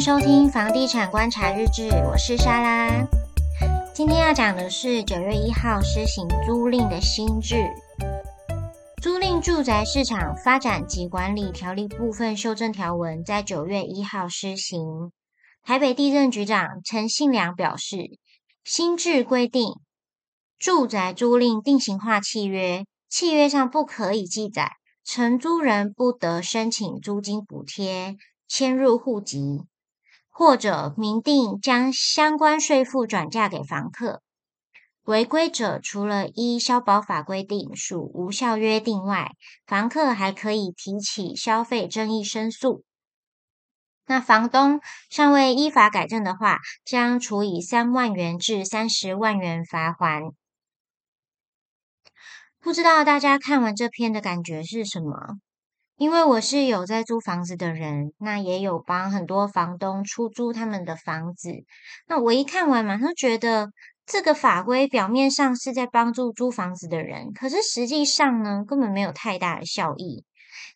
收听房地产观察日志，我是莎拉。今天要讲的是九月一号施行租赁的新制，《租赁住宅市场发展及管理条例》部分修正条文在九月一号施行。台北地政局长陈信良表示，新制规定，住宅租赁定型化契约，契约上不可以记载承租人不得申请租金补贴、迁入户籍。或者明定将相关税负转嫁给房客，违规者除了依消保法规定属无效约定外，房客还可以提起消费争议申诉。那房东尚未依法改正的话，将处以三万元至三十万元罚锾。不知道大家看完这篇的感觉是什么？因为我是有在租房子的人，那也有帮很多房东出租他们的房子。那我一看完，马上觉得这个法规表面上是在帮助租房子的人，可是实际上呢，根本没有太大的效益。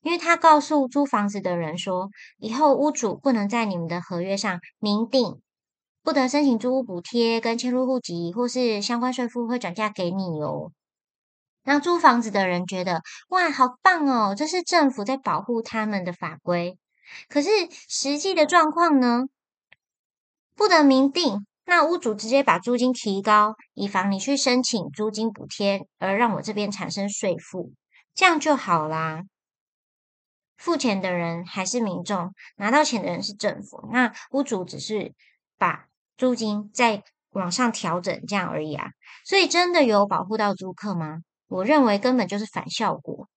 因为他告诉租房子的人说，以后屋主不能在你们的合约上明定，不得申请租屋补贴跟迁入户籍，或是相关税负会转嫁给你哦。让租房子的人觉得哇，好棒哦！这是政府在保护他们的法规。可是实际的状况呢？不得明定，那屋主直接把租金提高，以防你去申请租金补贴，而让我这边产生税负，这样就好啦。付钱的人还是民众，拿到钱的人是政府。那屋主只是把租金再往上调整，这样而已啊。所以真的有保护到租客吗？我认为根本就是反效果。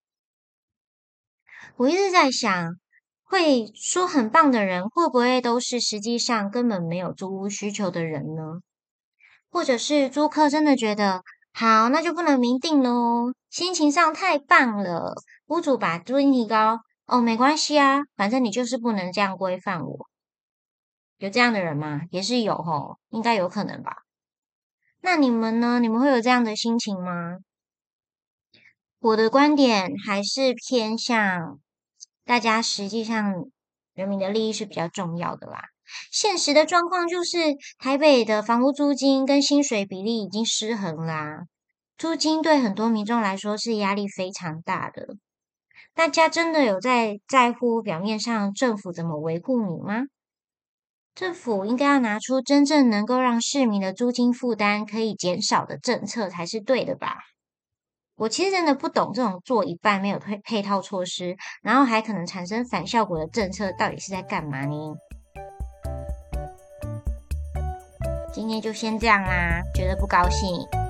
我一直在想，会说很棒的人，会不会都是实际上根本没有租屋需求的人呢？或者是租客真的觉得好，那就不能明定喽？心情上太棒了，屋主把租金提高，哦，没关系啊，反正你就是不能这样规范我。有这样的人吗？也是有吼，应该有可能吧？那你们呢？你们会有这样的心情吗？我的观点还是偏向大家，实际上人民的利益是比较重要的啦。现实的状况就是，台北的房屋租金跟薪水比例已经失衡啦，租金对很多民众来说是压力非常大的。大家真的有在在乎表面上政府怎么维护你吗？政府应该要拿出真正能够让市民的租金负担可以减少的政策才是对的吧？我其实真的不懂这种做一半没有配配套措施，然后还可能产生反效果的政策到底是在干嘛呢？今天就先这样啦，觉得不高兴。